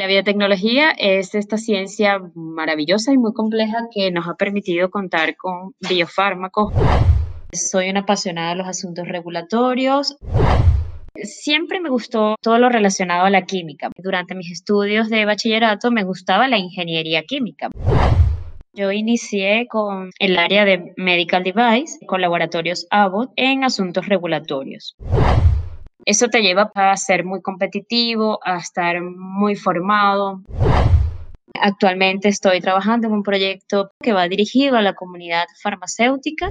La biotecnología es esta ciencia maravillosa y muy compleja que nos ha permitido contar con biofármacos. Soy una apasionada de los asuntos regulatorios. Siempre me gustó todo lo relacionado a la química. Durante mis estudios de bachillerato me gustaba la ingeniería química. Yo inicié con el área de Medical Device, con laboratorios Abbott, en asuntos regulatorios. Eso te lleva a ser muy competitivo, a estar muy formado. Actualmente estoy trabajando en un proyecto que va dirigido a la comunidad farmacéutica.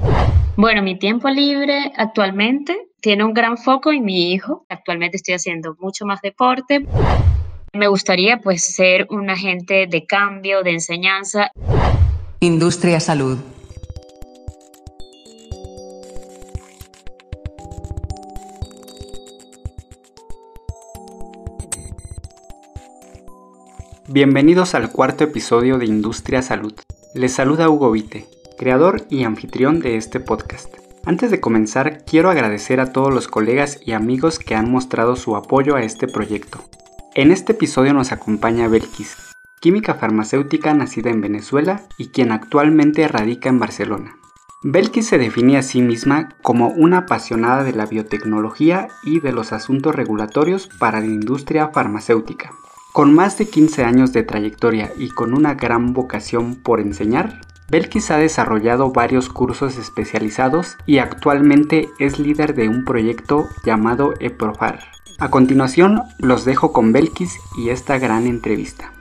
Bueno, mi tiempo libre actualmente tiene un gran foco en mi hijo. Actualmente estoy haciendo mucho más deporte. Me gustaría pues ser un agente de cambio, de enseñanza. Industria Salud. Bienvenidos al cuarto episodio de Industria Salud. Les saluda Hugo Vite, creador y anfitrión de este podcast. Antes de comenzar, quiero agradecer a todos los colegas y amigos que han mostrado su apoyo a este proyecto. En este episodio nos acompaña Belkis, química farmacéutica nacida en Venezuela y quien actualmente radica en Barcelona. Belkis se define a sí misma como una apasionada de la biotecnología y de los asuntos regulatorios para la industria farmacéutica. Con más de 15 años de trayectoria y con una gran vocación por enseñar, Belkis ha desarrollado varios cursos especializados y actualmente es líder de un proyecto llamado EPROFAR. A continuación, los dejo con Belkis y esta gran entrevista.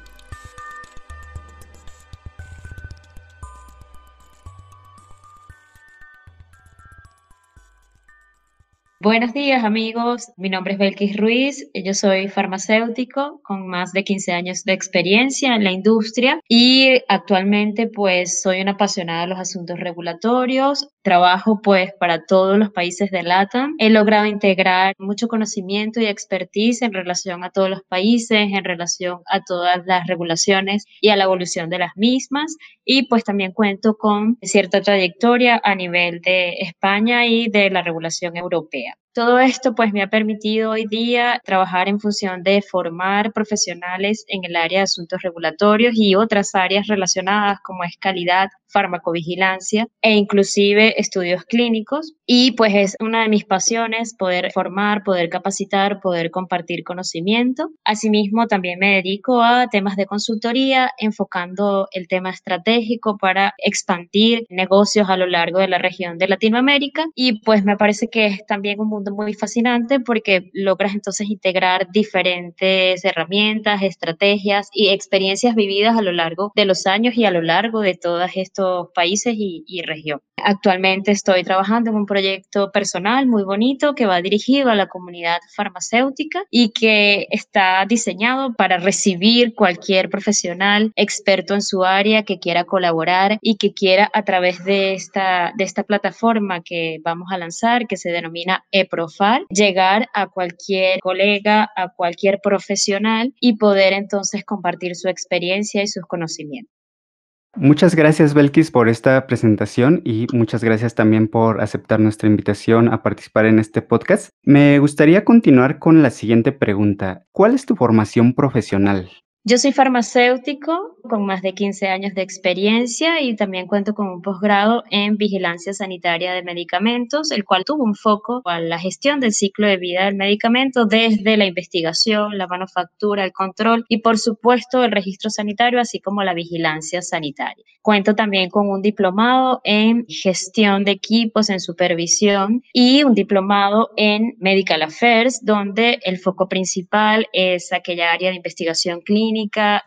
Buenos días amigos, mi nombre es Belkis Ruiz, yo soy farmacéutico con más de 15 años de experiencia en la industria y actualmente pues soy una apasionada de los asuntos regulatorios, trabajo pues para todos los países de LATAM, he logrado integrar mucho conocimiento y expertise en relación a todos los países, en relación a todas las regulaciones y a la evolución de las mismas. Y pues también cuento con cierta trayectoria a nivel de España y de la regulación europea. Todo esto pues me ha permitido hoy día trabajar en función de formar profesionales en el área de asuntos regulatorios y otras áreas relacionadas como es calidad, farmacovigilancia e inclusive estudios clínicos. Y pues es una de mis pasiones poder formar, poder capacitar, poder compartir conocimiento. Asimismo, también me dedico a temas de consultoría, enfocando el tema estratégico para expandir negocios a lo largo de la región de Latinoamérica. Y pues me parece que es también un mundo muy fascinante porque logras entonces integrar diferentes herramientas, estrategias y experiencias vividas a lo largo de los años y a lo largo de todas estas países y, y región. Actualmente estoy trabajando en un proyecto personal muy bonito que va dirigido a la comunidad farmacéutica y que está diseñado para recibir cualquier profesional experto en su área que quiera colaborar y que quiera a través de esta, de esta plataforma que vamos a lanzar, que se denomina eProfar, llegar a cualquier colega, a cualquier profesional y poder entonces compartir su experiencia y sus conocimientos. Muchas gracias, Belkis, por esta presentación y muchas gracias también por aceptar nuestra invitación a participar en este podcast. Me gustaría continuar con la siguiente pregunta. ¿Cuál es tu formación profesional? Yo soy farmacéutico con más de 15 años de experiencia y también cuento con un posgrado en vigilancia sanitaria de medicamentos, el cual tuvo un foco a la gestión del ciclo de vida del medicamento desde la investigación, la manufactura, el control y por supuesto el registro sanitario, así como la vigilancia sanitaria. Cuento también con un diplomado en gestión de equipos, en supervisión y un diplomado en Medical Affairs, donde el foco principal es aquella área de investigación clínica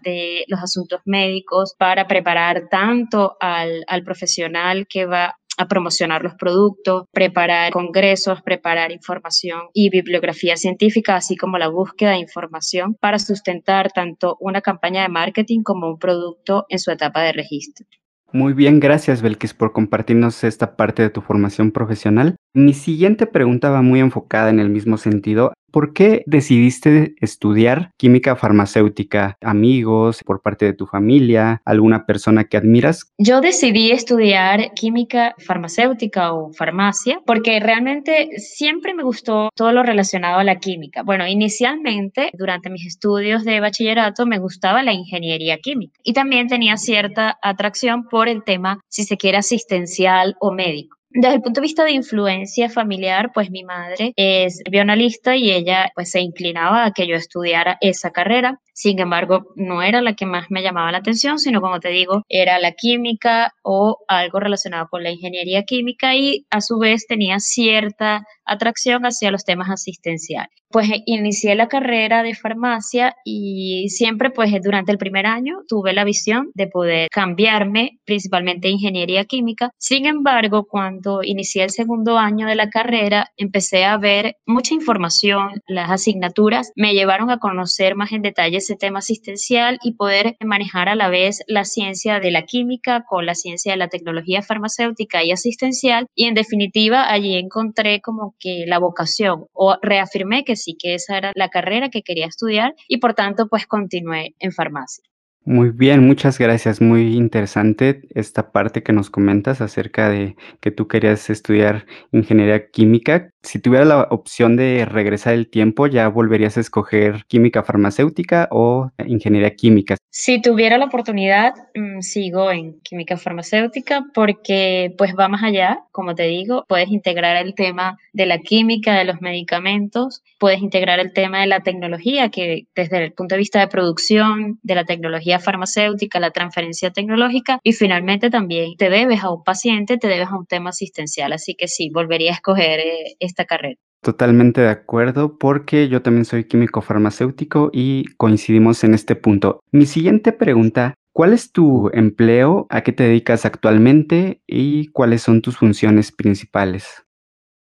de los asuntos médicos, para preparar tanto al, al profesional que va a promocionar los productos, preparar congresos, preparar información y bibliografía científica, así como la búsqueda de información para sustentar tanto una campaña de marketing como un producto en su etapa de registro. Muy bien, gracias Belkis por compartirnos esta parte de tu formación profesional. Mi siguiente pregunta va muy enfocada en el mismo sentido. ¿Por qué decidiste estudiar química farmacéutica? ¿Amigos, por parte de tu familia, alguna persona que admiras? Yo decidí estudiar química farmacéutica o farmacia porque realmente siempre me gustó todo lo relacionado a la química. Bueno, inicialmente durante mis estudios de bachillerato me gustaba la ingeniería química y también tenía cierta atracción por el tema, si se quiere, asistencial o médico. Desde el punto de vista de influencia familiar, pues mi madre es bioanalista y ella pues se inclinaba a que yo estudiara esa carrera. Sin embargo, no era la que más me llamaba la atención, sino como te digo, era la química o algo relacionado con la ingeniería química y a su vez tenía cierta atracción hacia los temas asistenciales. Pues eh, inicié la carrera de farmacia y siempre pues durante el primer año tuve la visión de poder cambiarme principalmente a ingeniería química. Sin embargo, cuando inicié el segundo año de la carrera, empecé a ver mucha información, las asignaturas me llevaron a conocer más en detalle ese tema asistencial y poder manejar a la vez la ciencia de la química con la ciencia de la tecnología farmacéutica y asistencial y en definitiva allí encontré como que la vocación o reafirmé que sí que esa era la carrera que quería estudiar y por tanto pues continué en farmacia. Muy bien, muchas gracias. Muy interesante esta parte que nos comentas acerca de que tú querías estudiar ingeniería química. Si tuviera la opción de regresar el tiempo, ¿ya volverías a escoger química farmacéutica o ingeniería química? Si tuviera la oportunidad, mm, sigo en química farmacéutica porque pues va más allá, como te digo, puedes integrar el tema de la química, de los medicamentos, puedes integrar el tema de la tecnología, que desde el punto de vista de producción, de la tecnología farmacéutica, la transferencia tecnológica y finalmente también te debes a un paciente, te debes a un tema asistencial. Así que sí, volvería a escoger eh, esta carrera. Totalmente de acuerdo porque yo también soy químico farmacéutico y coincidimos en este punto. Mi siguiente pregunta, ¿cuál es tu empleo? ¿A qué te dedicas actualmente? ¿Y cuáles son tus funciones principales?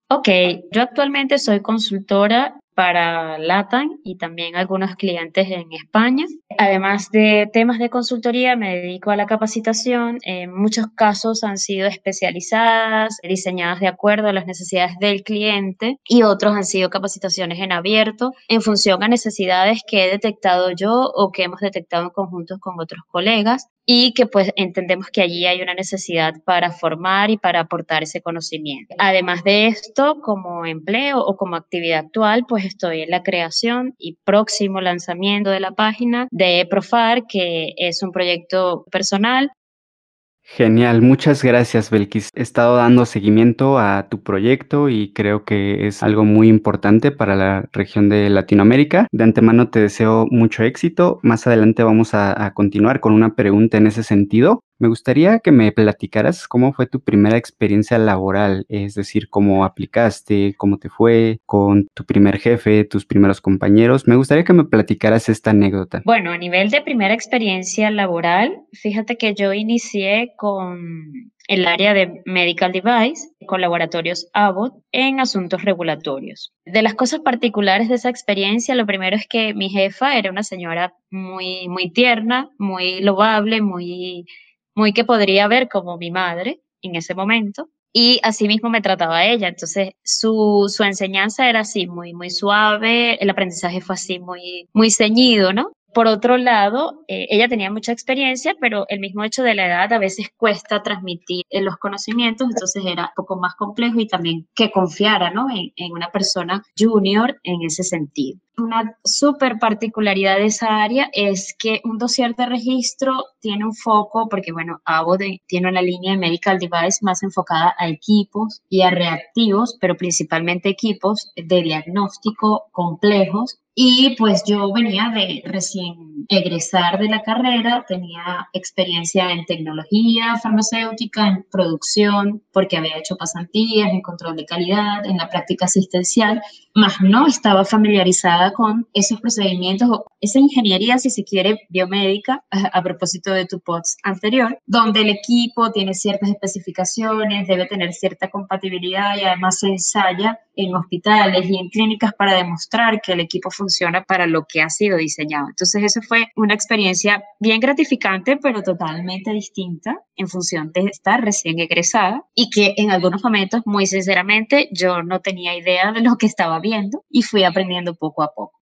Ok, yo actualmente soy consultora para LATAM y también algunos clientes en España. Además de temas de consultoría, me dedico a la capacitación. En muchos casos han sido especializadas, diseñadas de acuerdo a las necesidades del cliente y otros han sido capacitaciones en abierto en función a necesidades que he detectado yo o que hemos detectado en conjuntos con otros colegas y que pues entendemos que allí hay una necesidad para formar y para aportar ese conocimiento. Además de esto, como empleo o como actividad actual, pues estoy en la creación y próximo lanzamiento de la página de Profar, que es un proyecto personal Genial, muchas gracias Belkis. He estado dando seguimiento a tu proyecto y creo que es algo muy importante para la región de Latinoamérica. De antemano te deseo mucho éxito. Más adelante vamos a, a continuar con una pregunta en ese sentido. Me gustaría que me platicaras cómo fue tu primera experiencia laboral, es decir, cómo aplicaste, cómo te fue con tu primer jefe, tus primeros compañeros. Me gustaría que me platicaras esta anécdota. Bueno, a nivel de primera experiencia laboral, fíjate que yo inicié con el área de Medical Device con laboratorios Abbott en asuntos regulatorios. De las cosas particulares de esa experiencia, lo primero es que mi jefa era una señora muy, muy tierna, muy loable, muy muy que podría ver como mi madre en ese momento. Y así mismo me trataba ella. Entonces, su, su enseñanza era así, muy, muy suave. El aprendizaje fue así, muy, muy ceñido, ¿no? Por otro lado, eh, ella tenía mucha experiencia, pero el mismo hecho de la edad a veces cuesta transmitir eh, los conocimientos, entonces era un poco más complejo y también que confiara ¿no? en, en una persona junior en ese sentido. Una súper particularidad de esa área es que un dossier de registro tiene un foco, porque bueno, Abbott tiene una línea de medical device más enfocada a equipos y a reactivos, pero principalmente equipos de diagnóstico complejos. Y pues yo venía de recién egresar de la carrera, tenía experiencia en tecnología farmacéutica, en producción, porque había hecho pasantías, en control de calidad, en la práctica asistencial, más no estaba familiarizada con esos procedimientos o esa ingeniería, si se quiere, biomédica, a, propósito de tu post anterior, donde el equipo tiene ciertas especificaciones, debe tener cierta compatibilidad y además se ensaya en hospitales y en clínicas para demostrar que el equipo funciona para lo que ha sido diseñado. Entonces, eso fue una experiencia bien gratificante, pero totalmente distinta en función de estar recién egresada y que en algunos momentos, muy sinceramente, yo no tenía idea de lo que estaba viendo y fui aprendiendo poco a poco.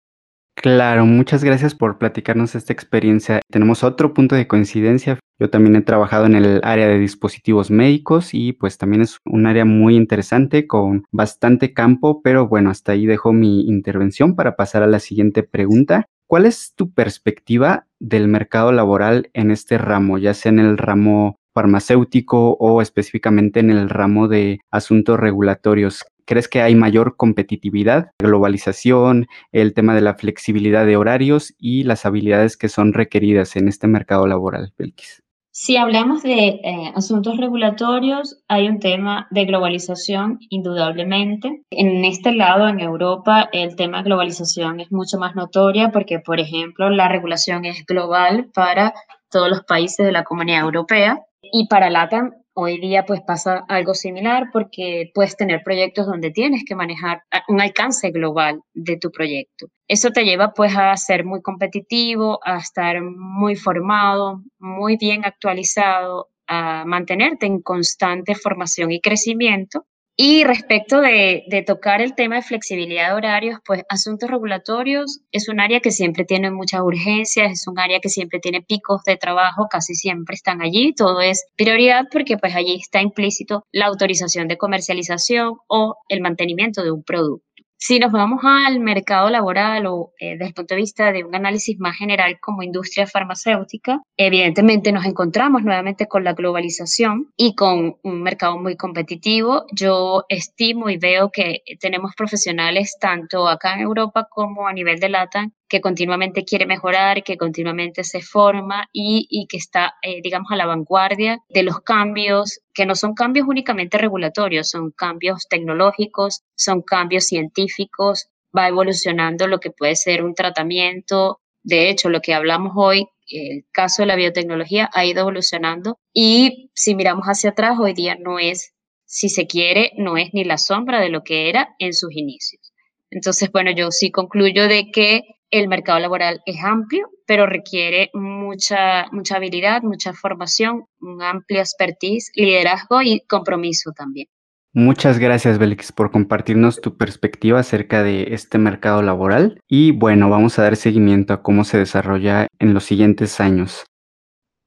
Claro, muchas gracias por platicarnos esta experiencia. Tenemos otro punto de coincidencia. Yo también he trabajado en el área de dispositivos médicos y pues también es un área muy interesante con bastante campo, pero bueno, hasta ahí dejo mi intervención para pasar a la siguiente pregunta. ¿Cuál es tu perspectiva del mercado laboral en este ramo, ya sea en el ramo farmacéutico o específicamente en el ramo de asuntos regulatorios? ¿Crees que hay mayor competitividad, globalización, el tema de la flexibilidad de horarios y las habilidades que son requeridas en este mercado laboral, Belkis? Si hablamos de eh, asuntos regulatorios, hay un tema de globalización, indudablemente. En este lado, en Europa, el tema de globalización es mucho más notoria porque, por ejemplo, la regulación es global para todos los países de la Comunidad Europea y para LATAM Hoy día pues pasa algo similar porque puedes tener proyectos donde tienes que manejar un alcance global de tu proyecto. Eso te lleva pues a ser muy competitivo, a estar muy formado, muy bien actualizado, a mantenerte en constante formación y crecimiento y respecto de, tocar el tema de flexibilidad de horarios, pues asuntos regulatorios es un área que siempre tiene muchas urgencias, es un área que siempre tiene picos de trabajo, casi siempre están allí, todo es prioridad porque pues allí está implícito la autorización de comercialización o el mantenimiento de un producto. Si nos vamos al mercado laboral o eh, desde el punto de vista de un análisis más general como industria farmacéutica, evidentemente nos encontramos nuevamente con la globalización y con un mercado muy competitivo. Yo estimo y veo que tenemos profesionales tanto acá en Europa como a nivel de LATAM que continuamente quiere mejorar, que continuamente se forma y, que está, eh, digamos, a la vanguardia de los cambios, que no son cambios únicamente regulatorios, son cambios tecnológicos, son cambios científicos, va evolucionando lo que puede ser un tratamiento. De hecho, lo que hablamos hoy, el caso de la biotecnología ha ido evolucionando y si miramos hacia atrás, hoy día no es, si se quiere, no es ni la sombra de lo que era en sus inicios. Entonces, bueno, yo sí concluyo de que el mercado laboral es amplio, pero requiere mucha, mucha habilidad, mucha formación, un amplio expertise, liderazgo y compromiso también. Muchas gracias, Belix, por compartirnos tu perspectiva acerca de este mercado laboral. Y bueno, vamos a dar seguimiento a cómo se desarrolla en los siguientes años.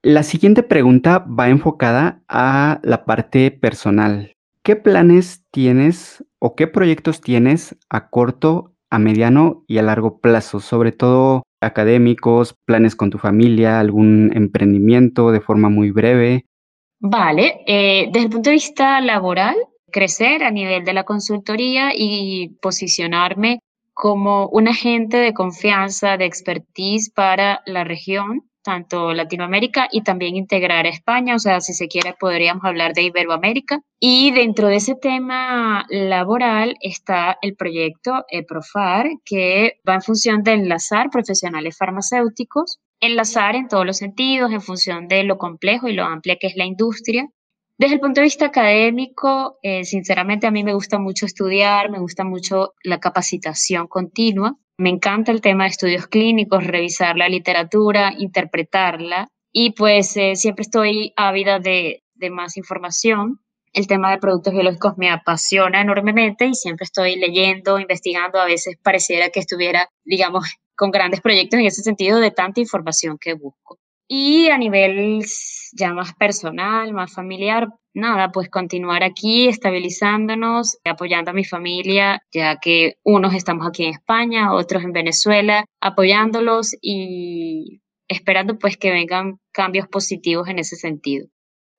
La siguiente pregunta va enfocada a la parte personal. ¿Qué planes tienes o qué proyectos tienes a corto a mediano y a largo plazo, sobre todo académicos, planes con tu familia, algún emprendimiento de forma muy breve. Vale, eh, desde el punto de vista laboral, crecer a nivel de la consultoría y posicionarme como un agente de confianza, de expertise para la región tanto Latinoamérica y también integrar a España, o sea, si se quiere podríamos hablar de Iberoamérica. Y dentro de ese tema laboral está el proyecto EPROFAR, que va en función de enlazar profesionales farmacéuticos, enlazar en todos los sentidos, en función de lo complejo y lo amplia que es la industria. Desde el punto de vista académico, eh, sinceramente a mí me gusta mucho estudiar, me gusta mucho la capacitación continua. Me encanta el tema de estudios clínicos, revisar la literatura, interpretarla y pues eh, siempre estoy ávida de, de más información. El tema de productos biológicos me apasiona enormemente y siempre estoy leyendo, investigando. A veces pareciera que estuviera, digamos, con grandes proyectos en ese sentido de tanta información que busco. Y a nivel ya más personal, más familiar, nada, pues continuar aquí, estabilizándonos, apoyando a mi familia, ya que unos estamos aquí en España, otros en Venezuela, apoyándolos y esperando pues que vengan cambios positivos en ese sentido.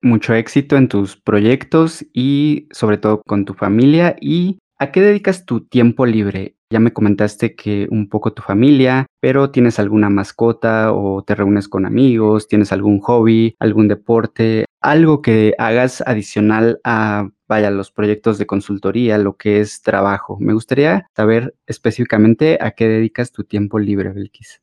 Mucho éxito en tus proyectos y sobre todo con tu familia y ¿A qué dedicas tu tiempo libre? Ya me comentaste que un poco tu familia, pero ¿tienes alguna mascota o te reúnes con amigos? ¿Tienes algún hobby, algún deporte? Algo que hagas adicional a, vaya, los proyectos de consultoría, lo que es trabajo. Me gustaría saber específicamente a qué dedicas tu tiempo libre, Belkis.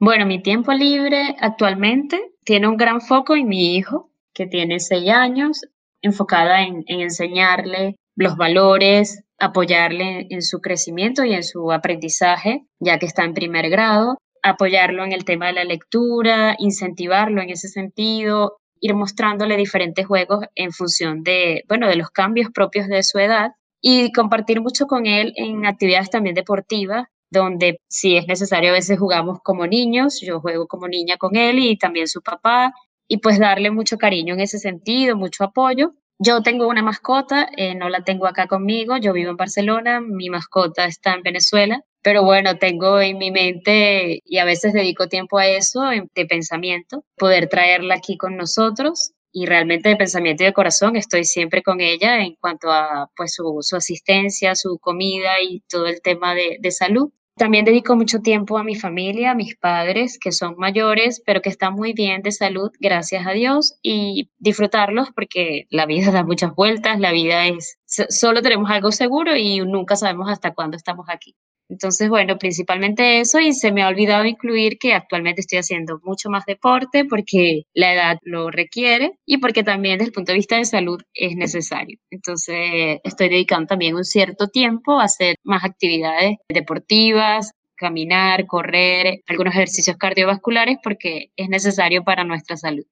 Bueno, mi tiempo libre actualmente tiene un gran foco en mi hijo, que tiene seis años, enfocada en, en enseñarle los valores, apoyarle en su crecimiento y en su aprendizaje, ya que está en primer grado, apoyarlo en el tema de la lectura, incentivarlo en ese sentido, ir mostrándole diferentes juegos en función de, bueno, de los cambios propios de su edad y compartir mucho con él en actividades también deportivas, donde si es necesario a veces jugamos como niños, yo juego como niña con él y también su papá, y pues darle mucho cariño en ese sentido, mucho apoyo. Yo tengo una mascota, eh, no la tengo acá conmigo, yo vivo en Barcelona, mi mascota está en Venezuela, pero bueno, tengo en mi mente y a veces dedico tiempo a eso de pensamiento, poder traerla aquí con nosotros y realmente de pensamiento y de corazón estoy siempre con ella en cuanto a pues su, su asistencia, su comida y todo el tema de, de salud. También dedico mucho tiempo a mi familia, a mis padres, que son mayores, pero que están muy bien de salud, gracias a Dios, y disfrutarlos porque la vida da muchas vueltas, la vida es, solo tenemos algo seguro y nunca sabemos hasta cuándo estamos aquí. Entonces, bueno, principalmente eso y se me ha olvidado incluir que actualmente estoy haciendo mucho más deporte porque la edad lo requiere y porque también desde el punto de vista de salud es necesario. Entonces, estoy dedicando también un cierto tiempo a hacer más actividades deportivas, caminar, correr, algunos ejercicios cardiovasculares porque es necesario para nuestra salud.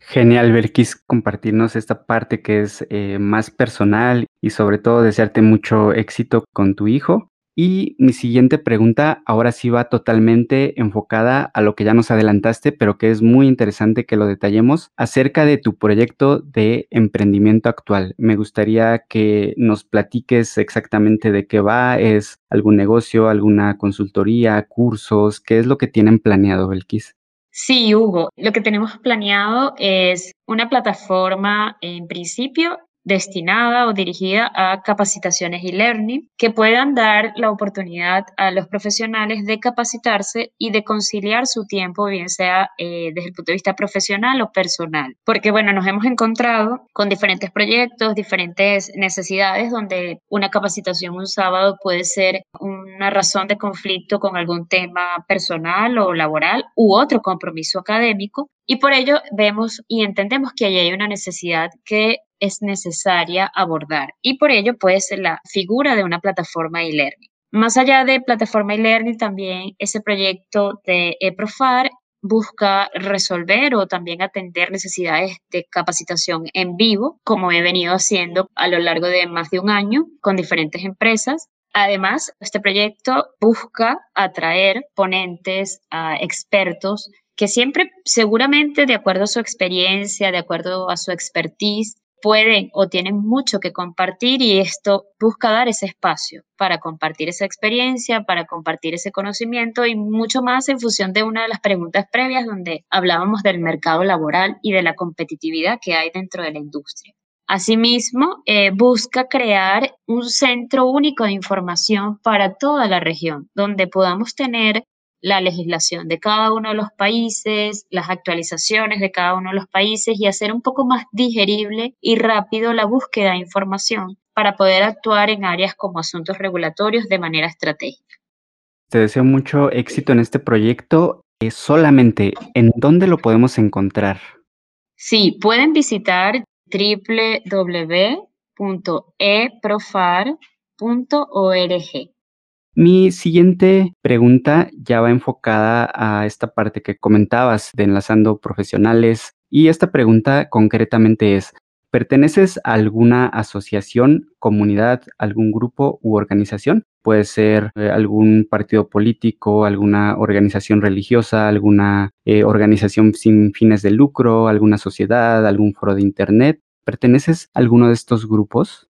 Genial, Belkis, compartirnos esta parte que es eh, más personal y sobre todo desearte mucho éxito con tu hijo. Y mi siguiente pregunta ahora sí va totalmente enfocada a lo que ya nos adelantaste, pero que es muy interesante que lo detallemos acerca de tu proyecto de emprendimiento actual. Me gustaría que nos platiques exactamente de qué va, es algún negocio, alguna consultoría, cursos, qué es lo que tienen planeado, Belkis. Sí, Hugo, lo que tenemos planeado es una plataforma en principio destinada o dirigida a capacitaciones y learning que puedan dar la oportunidad a los profesionales de capacitarse y de conciliar su tiempo, bien sea eh, desde el punto de vista profesional o personal. Porque bueno, nos hemos encontrado con diferentes proyectos, diferentes necesidades donde una capacitación un sábado puede ser una razón de conflicto con algún tema personal o laboral u otro compromiso académico. Y por ello vemos y entendemos que ahí hay una necesidad que es necesaria abordar y por ello puede ser la figura de una plataforma e-learning. Más allá de plataforma e-learning, también ese proyecto de EPROFAR busca resolver o también atender necesidades de capacitación en vivo, como he venido haciendo a lo largo de más de un año con diferentes empresas. Además, este proyecto busca atraer ponentes, a expertos que siempre, seguramente, de acuerdo a su experiencia, de acuerdo a su expertise, pueden o tienen mucho que compartir y esto busca dar ese espacio para compartir esa experiencia, para compartir ese conocimiento y mucho más en función de una de las preguntas previas donde hablábamos del mercado laboral y de la competitividad que hay dentro de la industria. Asimismo, eh, busca crear un centro único de información para toda la región, donde podamos tener la legislación de cada uno de los países, las actualizaciones de cada uno de los países y hacer un poco más digerible y rápido la búsqueda de información para poder actuar en áreas como asuntos regulatorios de manera estratégica. Te deseo mucho éxito en este proyecto. Eh, solamente, ¿en dónde lo podemos encontrar? Sí, pueden visitar www.eprofar.org. Mi siguiente pregunta ya va enfocada a esta parte que comentabas de enlazando profesionales y esta pregunta concretamente es, ¿perteneces a alguna asociación, comunidad, algún grupo u organización? Puede ser eh, algún partido político, alguna organización religiosa, alguna eh, organización sin fines de lucro, alguna sociedad, algún foro de Internet. ¿Perteneces a alguno de estos grupos?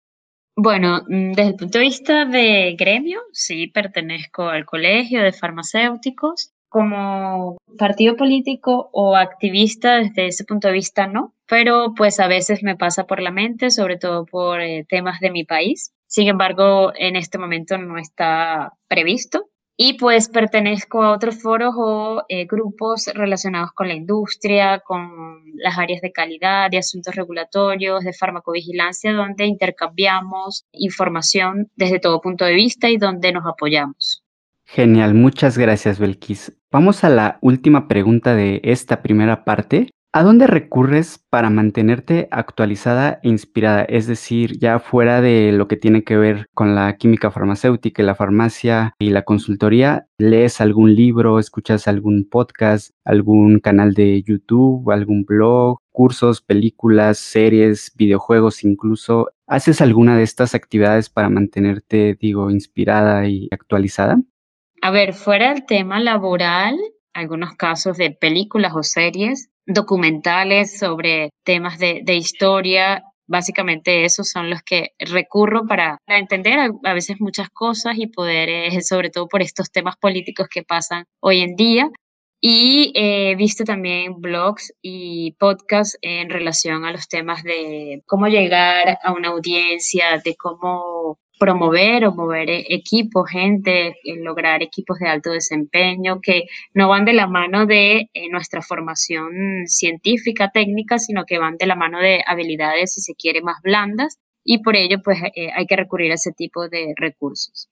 Bueno, mm, desde el punto de vista de gremio, sí pertenezco al colegio de farmacéuticos. Como partido político o activista, desde ese punto de vista no, pero pues a veces me pasa por la mente, sobre todo por eh, temas de mi país. Sin embargo, en este momento no está previsto. Y pues pertenezco a otros foros o eh, grupos relacionados con la industria, con las áreas de calidad, de asuntos regulatorios, de farmacovigilancia, donde intercambiamos información desde todo punto de vista y donde nos apoyamos. Genial, muchas gracias Belkis. Vamos a la última pregunta de esta primera parte ¿A dónde recurres para mantenerte actualizada e inspirada? Es decir, ya fuera de lo que tiene que ver con la química farmacéutica y la farmacia y la consultoría, ¿lees algún libro, escuchas algún podcast, algún canal de YouTube, algún blog, cursos, películas, series, videojuegos incluso? ¿Haces alguna de estas actividades para mantenerte, digo, inspirada y actualizada? A ver, fuera del tema laboral, algunos casos de películas o series, documentales sobre temas de, historia. Básicamente esos son los que recurro para, entender a, veces muchas cosas y poder, eh, sobre todo por estos temas políticos que pasan hoy en día. Y he visto también blogs y podcasts en relación a los temas de cómo llegar a una audiencia, de cómo promover o mover e-, equipos, gente, lograr equipos de alto desempeño que no van de la mano de eh, nuestra formación científica, técnica, sino que van de la mano de habilidades, si se quiere, más blandas y por ello pues eh, hay que recurrir a ese tipo de recursos.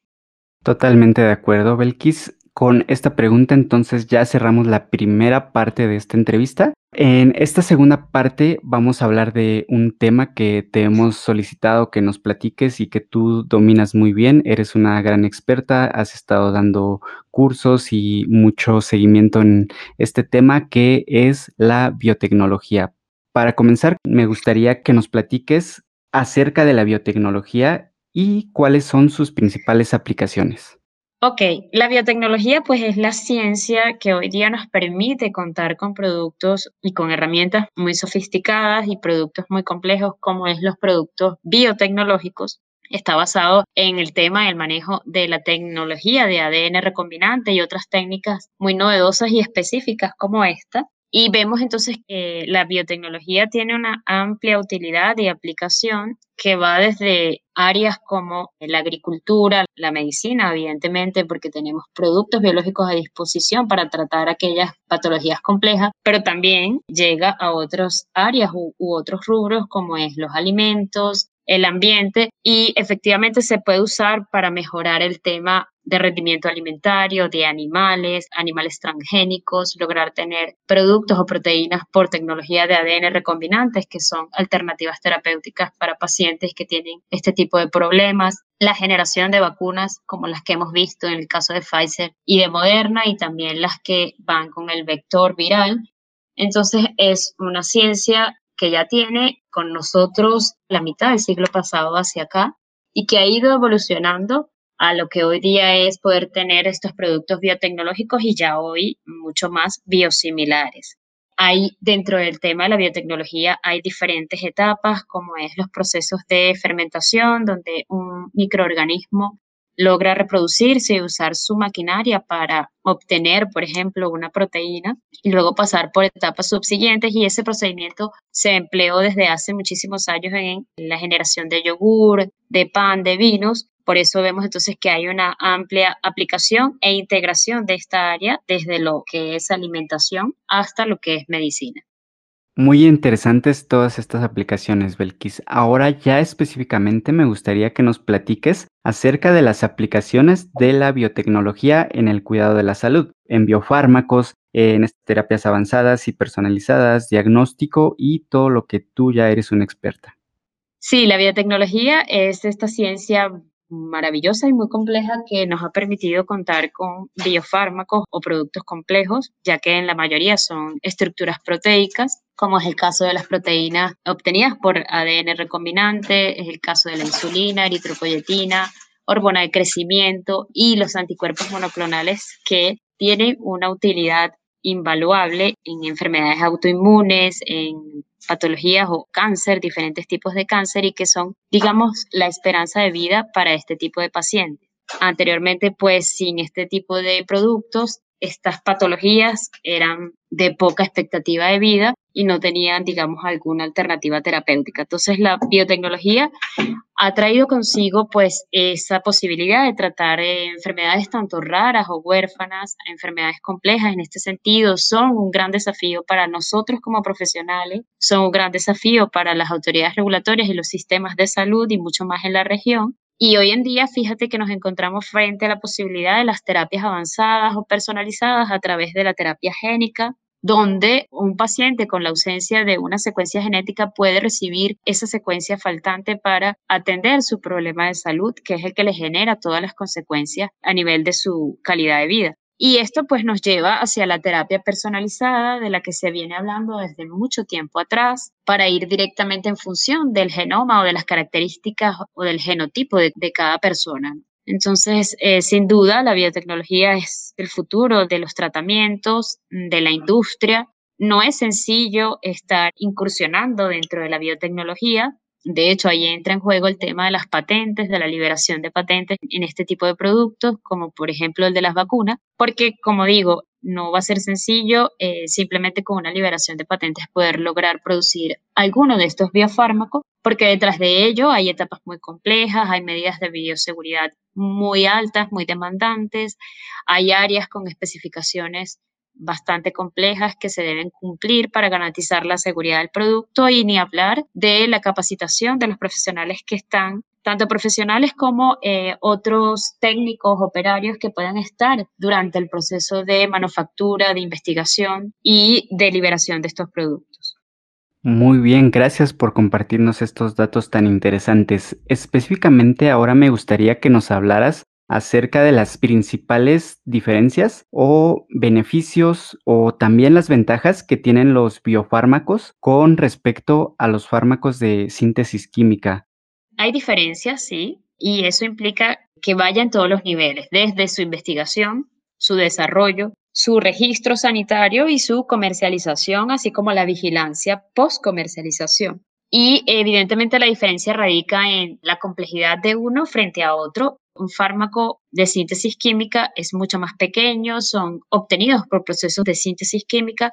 Totalmente de acuerdo, Belkis. Con esta pregunta entonces ya cerramos la primera parte de esta entrevista. En esta segunda parte vamos a hablar de un tema que te hemos solicitado que nos platiques y que tú dominas muy bien. Eres una gran experta, has estado dando cursos y mucho seguimiento en este tema que es la biotecnología. Para comenzar, me gustaría que nos platiques acerca de la biotecnología y cuáles son sus principales aplicaciones. Ok, la biotecnología pues es la ciencia que hoy día nos permite contar con productos y con herramientas muy sofisticadas y productos muy complejos como es los productos biotecnológicos. Está basado en el tema del manejo de la tecnología de ADN recombinante y otras técnicas muy novedosas y específicas como esta. Y vemos entonces que la biotecnología tiene una amplia utilidad y aplicación que va desde áreas como la agricultura, la medicina, evidentemente, porque tenemos productos biológicos a disposición para tratar aquellas patologías complejas, pero también llega a otras áreas u, u otros rubros como es los alimentos, el ambiente y efectivamente se puede usar para mejorar el tema de rendimiento alimentario de animales, animales transgénicos, lograr tener productos o proteínas por tecnología de ADN recombinantes, que son alternativas terapéuticas para pacientes que tienen este tipo de problemas, la generación de vacunas como las que hemos visto en el caso de Pfizer y de Moderna y también las que van con el vector viral. Entonces es una ciencia que ya tiene con nosotros la mitad del siglo pasado hacia acá y que ha ido evolucionando a lo que hoy día es poder tener estos productos biotecnológicos y ya hoy mucho más biosimilares. Hay dentro del tema de la biotecnología hay diferentes etapas como es los procesos de fermentación donde un microorganismo logra reproducirse y usar su maquinaria para obtener, por ejemplo, una proteína y luego pasar por etapas subsiguientes y ese procedimiento se empleó desde hace muchísimos años en la generación de yogur, de pan, de vinos. Por eso vemos entonces que hay una amplia aplicación e integración de esta área desde lo que es alimentación hasta lo que es medicina. Muy interesantes todas estas aplicaciones, Belkis. Ahora ya específicamente me gustaría que nos platiques acerca de las aplicaciones de la biotecnología en el cuidado de la salud, en biofármacos, en terapias avanzadas y personalizadas, diagnóstico y todo lo que tú ya eres una experta. Sí, la biotecnología es esta ciencia maravillosa y muy compleja que nos ha permitido contar con biofármacos o productos complejos, ya que en la mayoría son estructuras proteicas, como es el caso de las proteínas obtenidas por ADN recombinante, es el caso de la insulina, eritropoyetina, hormona de crecimiento y los anticuerpos monoclonales que tienen una utilidad invaluable en enfermedades autoinmunes, en patologías o cáncer, diferentes tipos de cáncer y que son, digamos, la esperanza de vida para este tipo de pacientes. Anteriormente, pues sin este tipo de productos, estas patologías eran de poca expectativa de vida y no tenían, digamos, alguna alternativa terapéutica. Entonces, la biotecnología ha traído consigo, pues, esa posibilidad de tratar enfermedades tanto raras o huérfanas, enfermedades complejas en este sentido, son un gran desafío para nosotros como profesionales, son un gran desafío para las autoridades regulatorias y los sistemas de salud y mucho más en la región. Y hoy en día, fíjate que nos encontramos frente a la posibilidad de las terapias avanzadas o personalizadas a través de la terapia génica, donde un paciente con la ausencia de una secuencia genética puede recibir esa secuencia faltante para atender su problema de salud, que es el que le genera todas las consecuencias a nivel de su calidad de vida. Y esto pues nos lleva hacia la terapia personalizada de la que se viene hablando desde mucho tiempo atrás para ir directamente en función del genoma o de las características o del genotipo de, cada persona. Entonces, eh, sin duda, la biotecnología es el futuro de los tratamientos, de la industria. No es sencillo estar incursionando dentro de la biotecnología. De hecho, ahí entra en juego el tema de las patentes, de la liberación de patentes en este tipo de productos, como por ejemplo el de las vacunas, porque, como digo, no va a ser sencillo eh, simplemente con una liberación de patentes poder lograr producir alguno de estos biofármacos, porque detrás de ello hay etapas muy complejas, hay medidas de bioseguridad muy altas, muy demandantes, hay áreas con especificaciones bastante complejas que se deben cumplir para garantizar la seguridad del producto y ni hablar de la capacitación de los profesionales que están tanto profesionales como eh, otros técnicos, operarios que puedan estar durante el proceso de manufactura, de investigación y de liberación de estos productos. Muy bien, gracias por compartirnos estos datos tan interesantes. Específicamente ahora me gustaría que nos hablaras acerca de las principales diferencias o beneficios o también las ventajas que tienen los biofármacos con respecto a los fármacos de síntesis química. Hay diferencias, sí, y eso implica que vaya en todos los niveles, desde su investigación, su desarrollo, su registro sanitario y su comercialización, así como la vigilancia post-comercialización. Y evidentemente la diferencia radica en la complejidad de uno frente a otro. Un fármaco de síntesis química es mucho más pequeño, son obtenidos por procesos de síntesis química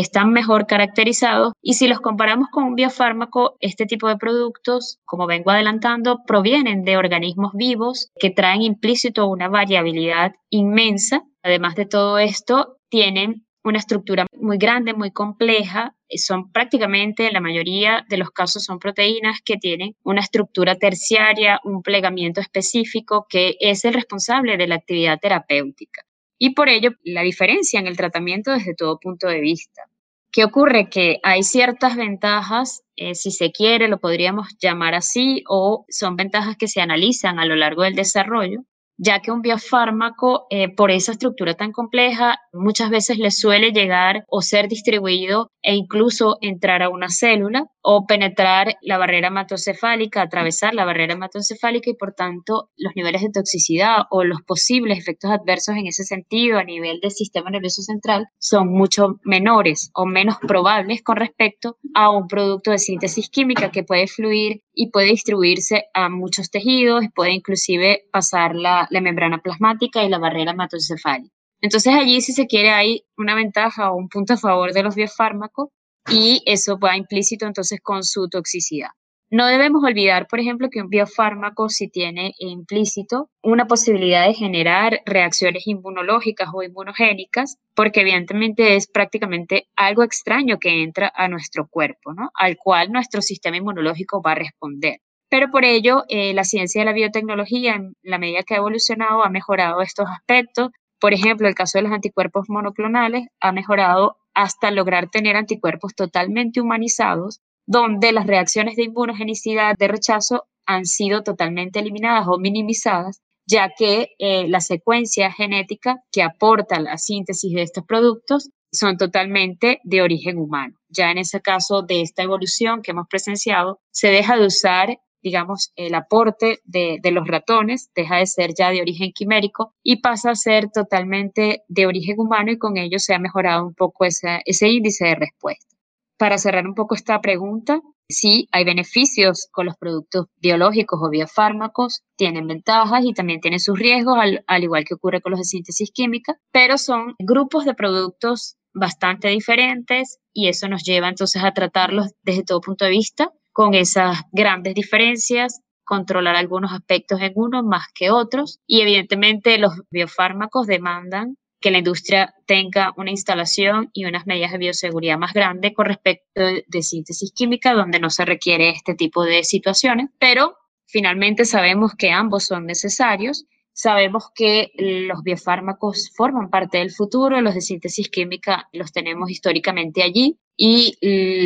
están mejor caracterizados y si los comparamos con un biofármaco, este tipo de productos, como vengo adelantando, provienen de organismos vivos que traen implícito una variabilidad inmensa. Además de todo esto, tienen una estructura muy grande, muy compleja. Son prácticamente, en la mayoría de los casos, son proteínas que tienen una estructura terciaria, un plegamiento específico que es el responsable de la actividad terapéutica y por ello la diferencia en el tratamiento desde todo punto de vista. ¿Qué ocurre? Que hay ciertas ventajas, eh, si se quiere, lo podríamos llamar así, o son ventajas que se analizan a lo largo del desarrollo, ya que un biofármaco, eh, por esa estructura tan compleja, muchas veces le suele llegar o ser distribuido e incluso entrar a una célula o penetrar la barrera hematocefálica, atravesar la barrera hematocefálica y por tanto los niveles de toxicidad o los posibles efectos adversos en ese sentido a nivel del sistema nervioso central son mucho menores o menos probables con respecto a un producto de síntesis química que puede fluir y puede distribuirse a muchos tejidos, puede inclusive pasar la, la membrana plasmática y la barrera hematocefálica. Entonces allí, si se quiere, hay una ventaja o un punto a favor de los biofármacos y eso va implícito entonces con su toxicidad. No debemos olvidar, por ejemplo, que un biofármaco si tiene implícito una posibilidad de generar reacciones inmunológicas o inmunogénicas, porque evidentemente es prácticamente algo extraño que entra a nuestro cuerpo, ¿no? Al cual nuestro sistema inmunológico va a responder. Pero por ello, eh, la ciencia de la biotecnología, en la medida que ha evolucionado, ha mejorado estos aspectos, por ejemplo, el caso de los anticuerpos monoclonales ha mejorado hasta lograr tener anticuerpos totalmente humanizados, donde las reacciones de inmunogenicidad de rechazo han sido totalmente eliminadas o minimizadas, ya que eh, la secuencia genética que aporta la síntesis de estos productos son totalmente de origen humano. Ya en ese caso de esta evolución que hemos presenciado, se deja de usar digamos, el aporte de, los ratones deja de ser ya de origen quimérico y pasa a ser totalmente de origen humano y con ello se ha mejorado un poco ese índice de respuesta. Para cerrar un poco esta pregunta, sí hay beneficios con los productos biológicos o biofármacos, tienen ventajas y también tienen sus riesgos, al, al igual que ocurre con los de síntesis química, pero son grupos de productos bastante diferentes y eso nos lleva entonces a tratarlos desde todo punto de vista con esas grandes diferencias, controlar algunos aspectos en unos más que otros. Y evidentemente los biofármacos demandan que la industria tenga una instalación y unas medidas de bioseguridad más grandes con respecto de síntesis química, donde no se requiere este tipo de situaciones, pero finalmente sabemos que ambos son necesarios. Sabemos que los biofármacos forman parte del futuro, los de síntesis química los tenemos históricamente allí y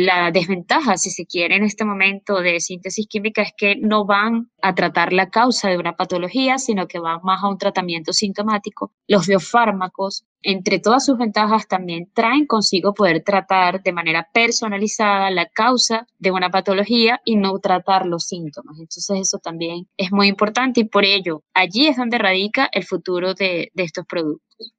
la desventaja, si se quiere, en este momento de síntesis química es que no van a tratar la causa de una patología, sino que van más a un tratamiento sintomático. Los biofármacos, entre todas sus ventajas, también traen consigo poder tratar de manera personalizada la causa de una patología y no tratar los síntomas. Entonces eso también es muy importante y por ello allí es donde radica el futuro de, de estos productos.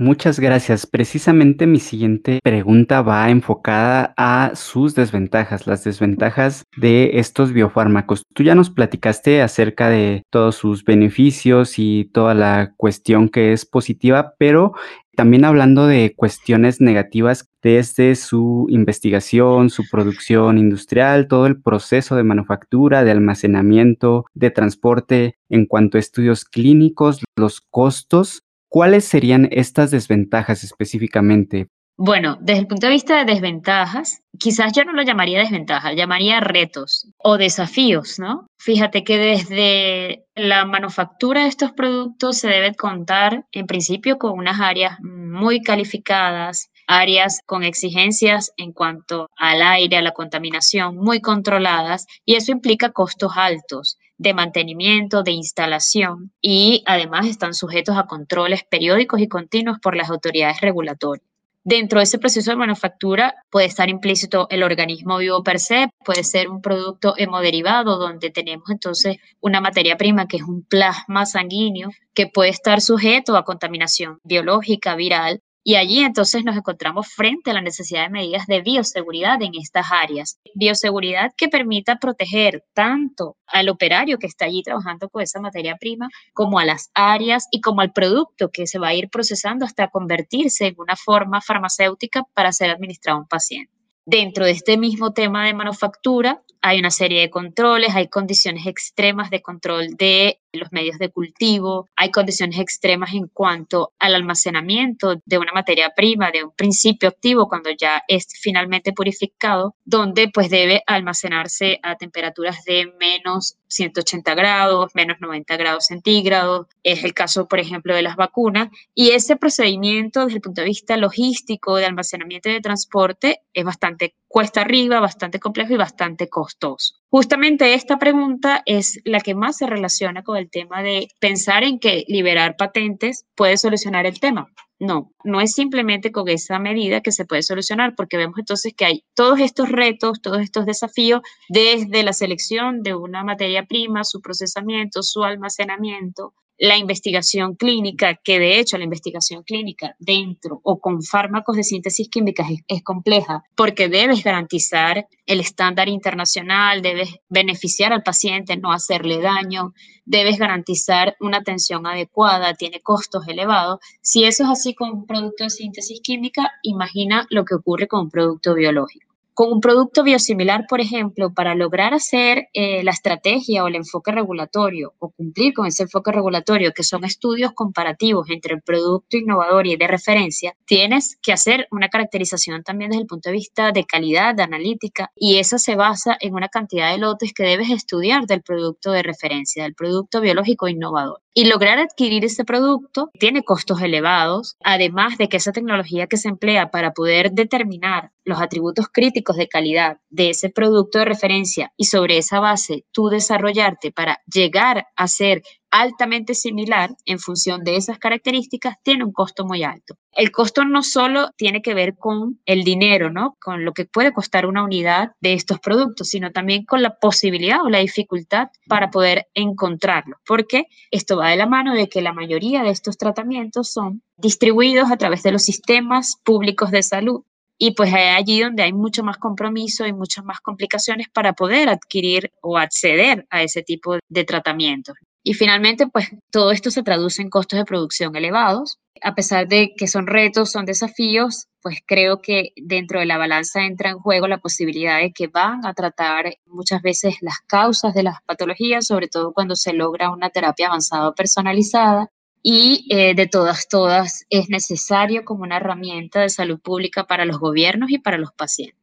Muchas gracias. Precisamente mi siguiente pregunta va enfocada a sus desventajas, las desventajas de estos biofármacos. Tú ya nos platicaste acerca de todos sus beneficios y toda la cuestión que es positiva, pero también hablando de cuestiones negativas desde su investigación, su producción industrial, todo el proceso de manufactura, de almacenamiento, de transporte, en cuanto a estudios clínicos, los costos ¿Cuáles serían estas desventajas específicamente? Bueno, desde el punto de vista de desventajas, quizás yo no lo llamaría desventaja, llamaría retos o desafíos, ¿no? Fíjate que desde la manufactura de estos productos se debe contar en principio con unas áreas muy calificadas, áreas con exigencias en cuanto al aire, a la contaminación, muy controladas, y eso implica costos altos de mantenimiento, de instalación y además están sujetos a controles periódicos y continuos por las autoridades regulatorias. Dentro de ese proceso de manufactura puede estar implícito el organismo vivo per se, puede ser un producto hemoderivado donde tenemos entonces una materia prima que es un plasma sanguíneo que puede estar sujeto a contaminación biológica, viral y allí entonces nos encontramos frente a la necesidad de medidas de bioseguridad en estas áreas. Bioseguridad que permita proteger tanto al operario que está allí trabajando con esa materia prima, como a las áreas y como al producto que se va a ir procesando hasta convertirse en una forma farmacéutica para ser administrado a un paciente. Dentro de este mismo tema de manufactura, hay una serie de controles, hay condiciones extremas de control de los medios de cultivo, hay condiciones extremas en cuanto al almacenamiento de una materia prima, de un principio activo cuando ya es finalmente purificado, donde pues debe almacenarse a temperaturas de menos 180 grados, menos 90 grados centígrados. Es el caso, por ejemplo, de las vacunas. Y ese procedimiento desde el punto de vista logístico, de almacenamiento y de transporte, es bastante cuesta arriba, bastante complejo y bastante costoso. Justamente esta pregunta es la que más se relaciona con el tema de pensar en que liberar patentes puede solucionar el tema. No, no es simplemente con esa medida que se puede solucionar, porque vemos entonces que hay todos estos retos, todos estos desafíos, desde la selección de una materia prima, su procesamiento, su almacenamiento, la investigación clínica, que de hecho la investigación clínica dentro o con fármacos de síntesis química es, compleja porque debes garantizar el estándar internacional, debes beneficiar al paciente, no hacerle daño, debes garantizar una atención adecuada, tiene costos elevados. Si eso es así con un producto de síntesis química, imagina lo que ocurre con un producto biológico con un producto biosimilar, por ejemplo, para lograr hacer eh, la estrategia o el enfoque regulatorio o cumplir con ese enfoque regulatorio, que son estudios comparativos entre el producto innovador y de referencia, tienes que hacer una caracterización también desde el punto de vista de calidad, de analítica, y esa se basa en una cantidad de lotes que debes estudiar del producto de referencia, del producto biológico innovador. Y lograr adquirir ese producto tiene costos elevados, además de que esa tecnología que se emplea para poder determinar los atributos críticos de calidad de ese producto de referencia y sobre esa base tú desarrollarte para llegar a ser altamente similar en función de esas características tiene un costo muy alto. El costo no solo tiene que ver con el dinero, ¿no? Con lo que puede costar una unidad de estos productos, sino también con la posibilidad o la dificultad para poder encontrarlo, porque esto va de la mano de que la mayoría de estos tratamientos son distribuidos a través de los sistemas públicos de salud y pues es allí donde hay mucho más compromiso y muchas más complicaciones para poder adquirir o acceder a ese tipo de tratamientos. Y finalmente, pues todo esto se traduce en costos de producción elevados. A pesar de que son retos, son desafíos, pues creo que dentro de la balanza entra en juego la posibilidad de que van a tratar muchas veces las causas de las patologías, sobre todo cuando se logra una terapia avanzada personalizada. Y eh, de todas, todas, es necesario como una herramienta de salud pública para los gobiernos y para los pacientes.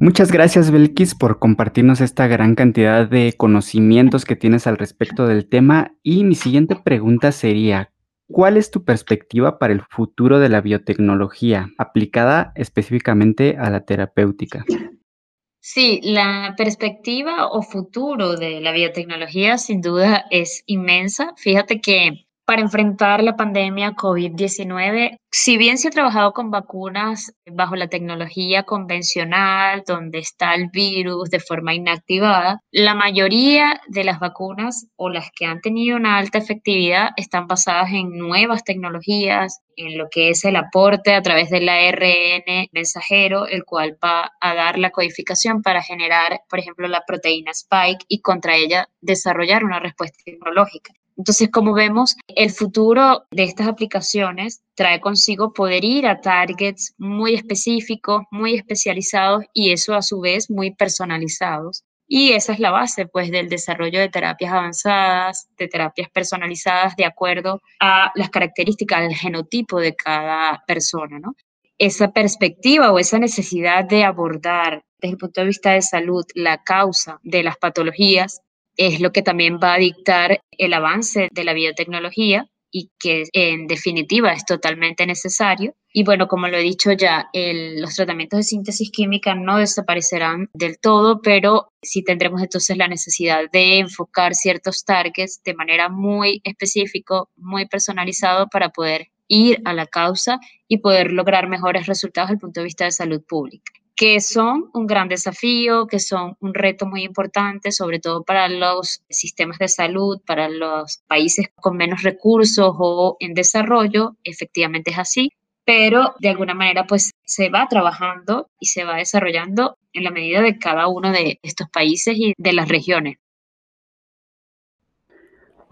Muchas gracias, Belkis, por compartirnos esta gran cantidad de conocimientos que tienes al respecto del tema. Y mi siguiente pregunta sería, ¿cuál es tu perspectiva para el futuro de la biotecnología aplicada específicamente a la terapéutica? Sí, la perspectiva o futuro de la biotecnología sin duda es inmensa. Fíjate que para enfrentar la pandemia COVID-19. Si bien se ha trabajado con vacunas bajo la tecnología convencional, donde está el virus de forma inactivada, la mayoría de las vacunas o las que han tenido una alta efectividad están basadas en nuevas tecnologías, en lo que es el aporte a través del ARN mensajero, el cual va a dar la codificación para generar, por ejemplo, la proteína spike y contra ella desarrollar una respuesta inmunológica. Entonces, como vemos, el futuro de estas aplicaciones trae consigo poder ir a targets muy específicos, muy especializados y eso a su vez muy personalizados. Y esa es la base, pues, del desarrollo de terapias avanzadas, de terapias personalizadas de acuerdo a las características del genotipo de cada persona, ¿no? Esa perspectiva o esa necesidad de abordar desde el punto de vista de salud la causa de las patologías es lo que también va a dictar el avance de la biotecnología y que en definitiva es totalmente necesario. Y bueno, como lo he dicho ya, los tratamientos de síntesis química no desaparecerán del todo, pero sí tendremos entonces la necesidad de enfocar ciertos targets de manera muy específica, muy personalizado para poder ir a la causa y poder lograr mejores resultados desde el punto de vista de salud pública que son un gran desafío, que son un reto muy importante, sobre todo para los sistemas de salud, para los países con menos recursos o en desarrollo, efectivamente es así, pero de alguna manera pues se va trabajando y se va desarrollando en la medida de cada uno de estos países y de las regiones.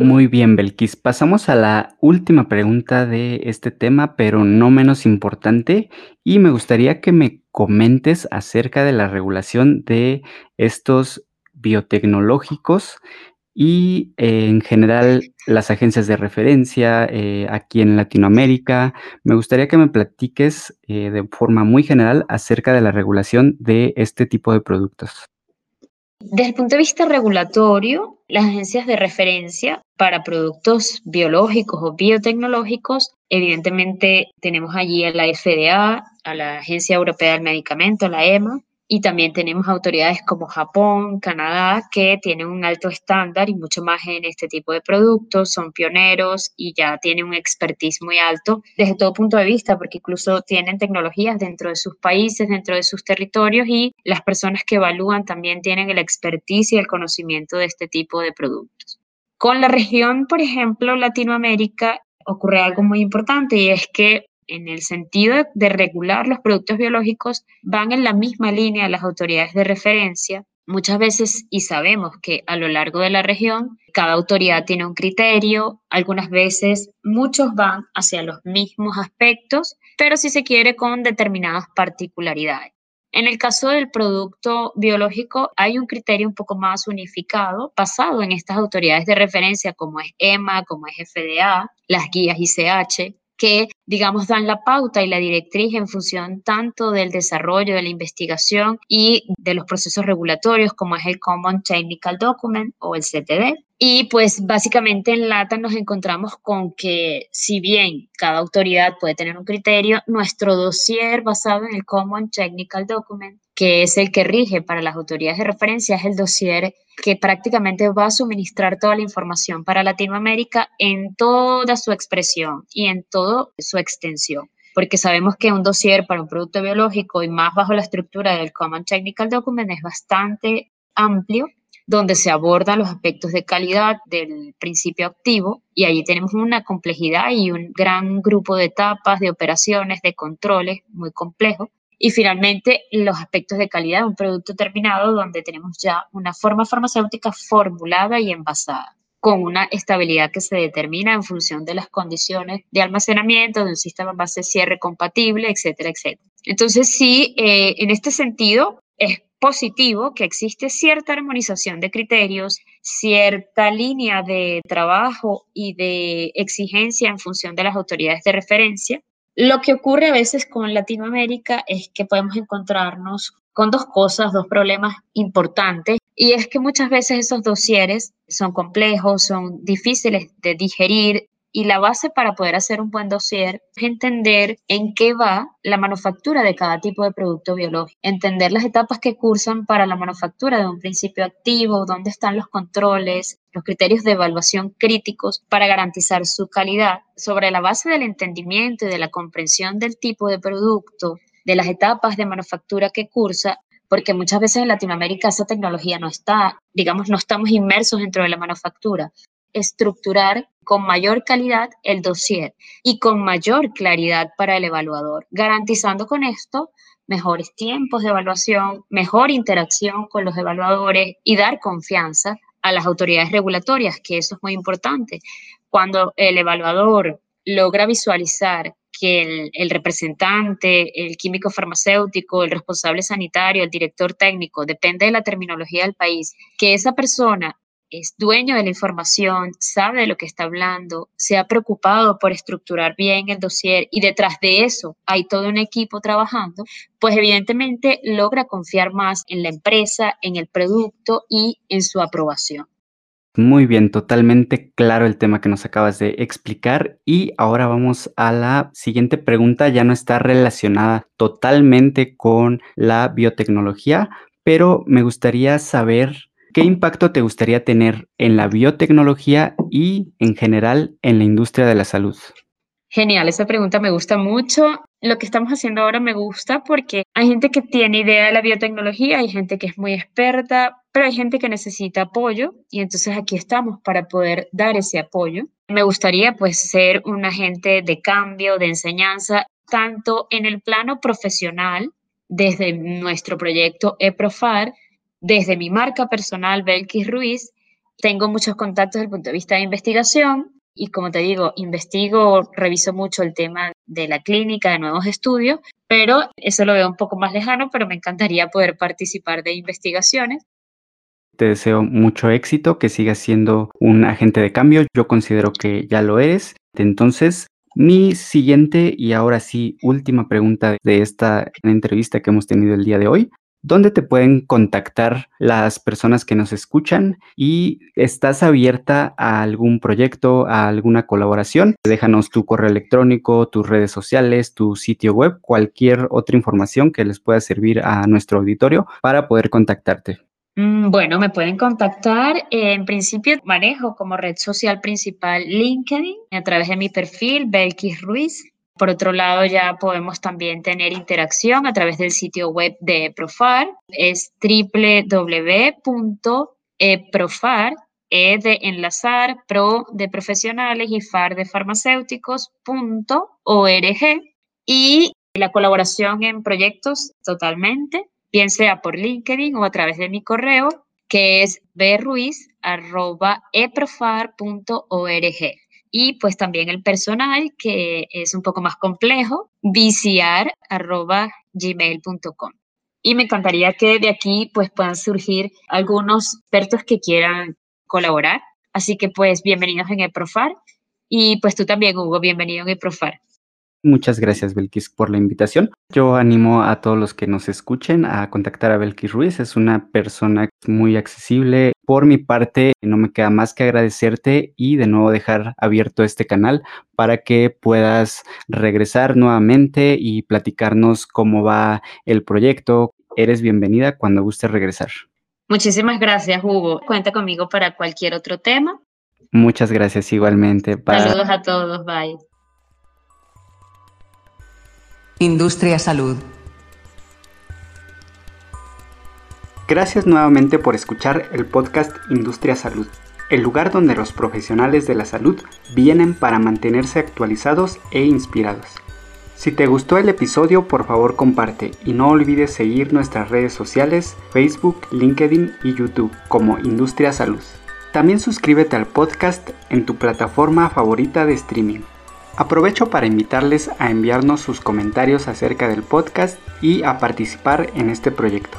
Muy bien, Belkis. Pasamos a la última pregunta de este tema, pero no menos importante, y me gustaría que me comentes acerca de la regulación de estos biotecnológicos y eh, en general las agencias de referencia eh, aquí en Latinoamérica. Me gustaría que me platiques eh, de forma muy general acerca de la regulación de este tipo de productos. Desde el punto de vista regulatorio, las agencias de referencia para productos biológicos o biotecnológicos, evidentemente tenemos allí a la FDA, a la Agencia Europea del Medicamento, la EMA, y también tenemos autoridades como Japón, Canadá, que tienen un alto estándar y mucho más en este tipo de productos, son pioneros y ya tienen un expertise muy alto desde todo punto de vista, porque incluso tienen tecnologías dentro de sus países, dentro de sus territorios y las personas que evalúan también tienen el expertise y el conocimiento de este tipo de productos. Con la región, por ejemplo, Latinoamérica, ocurre algo muy importante y es que en el sentido de regular los productos biológicos, van en la misma línea las autoridades de referencia. Muchas veces, y sabemos que a lo largo de la región, cada autoridad tiene un criterio, algunas veces muchos van hacia los mismos aspectos, pero si se quiere con determinadas particularidades. En el caso del producto biológico hay un criterio un poco más unificado basado en estas autoridades de referencia como es EMA, como es FDA, las guías ICH, que, digamos, dan la pauta y la directriz en función tanto del desarrollo, de la investigación y de los procesos regulatorios, como es el Common Technical Document o el CTD. Y pues básicamente en LATA nos encontramos con que si bien cada autoridad puede tener un criterio, nuestro dossier basado en el Common Technical Document, que es el que rige para las autoridades de referencia, es el dossier que prácticamente va a suministrar toda la información para Latinoamérica en toda su expresión y en toda su extensión porque sabemos que un dossier para un producto biológico y más bajo la estructura del Common Technical Document es bastante amplio donde se abordan los aspectos de calidad del principio activo y allí tenemos una complejidad y un gran grupo de etapas, de operaciones, de controles muy complejos. Y finalmente, los aspectos de calidad de un producto terminado, donde tenemos ya una forma farmacéutica formulada y envasada, con una estabilidad que se determina en función de las condiciones de almacenamiento, de un sistema base cierre compatible, etcétera, etcétera. Entonces, sí, eh, en este sentido, es positivo que existe cierta armonización de criterios, cierta línea de trabajo y de exigencia en función de las autoridades de referencia. Lo que ocurre a veces con Latinoamérica es que podemos encontrarnos con dos cosas, dos problemas importantes. Y es que muchas veces esos dosieres son complejos, son difíciles de digerir, y la base para poder hacer un buen dossier es entender en qué va la manufactura de cada tipo de producto biológico, entender las etapas que cursan para la manufactura de un principio activo, dónde están los controles, los criterios de evaluación críticos para garantizar su calidad. Sobre la base del entendimiento y de la comprensión del tipo de producto, de las etapas de manufactura que cursa, porque muchas veces en Latinoamérica esa tecnología no está, digamos, no estamos inmersos dentro de la manufactura estructurar con mayor calidad el dossier y con mayor claridad para el evaluador, garantizando con esto mejores tiempos de evaluación, mejor interacción con los evaluadores y dar confianza a las autoridades regulatorias, que eso es muy importante. Cuando el evaluador logra visualizar que el, representante, el químico farmacéutico, el responsable sanitario, el director técnico, depende de la terminología del país, que esa persona es dueño de la información, sabe de lo que está hablando, se ha preocupado por estructurar bien el dossier y detrás de eso hay todo un equipo trabajando, pues evidentemente logra confiar más en la empresa, en el producto y en su aprobación. Muy bien, totalmente claro el tema que nos acabas de explicar y ahora vamos a la siguiente pregunta, ya no está relacionada totalmente con la biotecnología, pero me gustaría saber ¿Qué impacto te gustaría tener en la biotecnología y en general en la industria de la salud? Genial, esa pregunta me gusta mucho. Lo que estamos haciendo ahora me gusta porque hay gente que tiene idea de la biotecnología, hay gente que es muy experta, pero hay gente que necesita apoyo y entonces aquí estamos para poder dar ese apoyo. Me gustaría pues ser un agente de cambio, de enseñanza, tanto en el plano profesional, desde nuestro proyecto EPROFAR, desde mi marca personal, Belkis Ruiz, tengo muchos contactos desde el punto de vista de investigación y como te digo, investigo, reviso mucho el tema de la clínica, de nuevos estudios, pero eso lo veo un poco más lejano, pero me encantaría poder participar de investigaciones. Te deseo mucho éxito, que sigas siendo un agente de cambio. Yo considero que ya lo eres. Entonces, mi siguiente y ahora sí última pregunta de esta entrevista que hemos tenido el día de hoy ¿Dónde te pueden contactar las personas que nos escuchan? ¿Y estás abierta a algún proyecto, a alguna colaboración? Déjanos tu correo electrónico, tus redes sociales, tu sitio web, cualquier otra información que les pueda servir a nuestro auditorio para poder contactarte. Mm, bueno, me pueden contactar. En principio manejo como red social principal LinkedIn a través de mi perfil Belkis Ruiz. Por otro lado, ya podemos también tener interacción a través del sitio web de Profar. Es www.eprofar, E de enlazar, pro de profesionales y far de farmacéuticos.org. Y la colaboración en proyectos totalmente, bien sea por LinkedIn o a través de mi correo, que es bruiz.eprofar.org y pues también el personal, que es un poco más complejo, vcr.gmail.com. Y me encantaría que de aquí pues puedan surgir algunos expertos que quieran colaborar. Así que pues bienvenidos en EPROFAR y pues tú también, Hugo, bienvenido en EPROFAR. Muchas gracias, Belkis, por la invitación. Yo animo a todos los que nos escuchen a contactar a Belkis Ruiz. Es una persona muy accesible. Por mi parte, no me queda más que agradecerte y de nuevo dejar abierto este canal para que puedas regresar nuevamente y platicarnos cómo va el proyecto. Eres bienvenida cuando guste regresar. Muchísimas gracias, Hugo. Cuenta conmigo para cualquier otro tema. Muchas gracias igualmente. Saludos a todos. Bye. Industria Salud. Gracias nuevamente por escuchar el podcast Industria Salud, el lugar donde los profesionales de la salud vienen para mantenerse actualizados e inspirados. Si te gustó el episodio, por favor comparte y no olvides seguir nuestras redes sociales, Facebook, LinkedIn y YouTube como Industria Salud. También suscríbete al podcast en tu plataforma favorita de streaming. Aprovecho para invitarles a enviarnos sus comentarios acerca del podcast y a participar en este proyecto.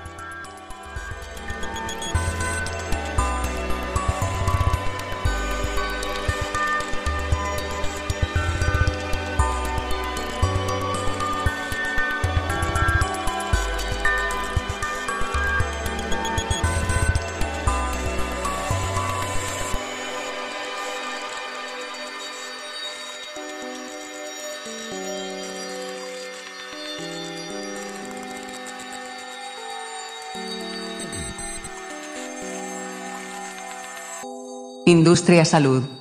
Industria Salud.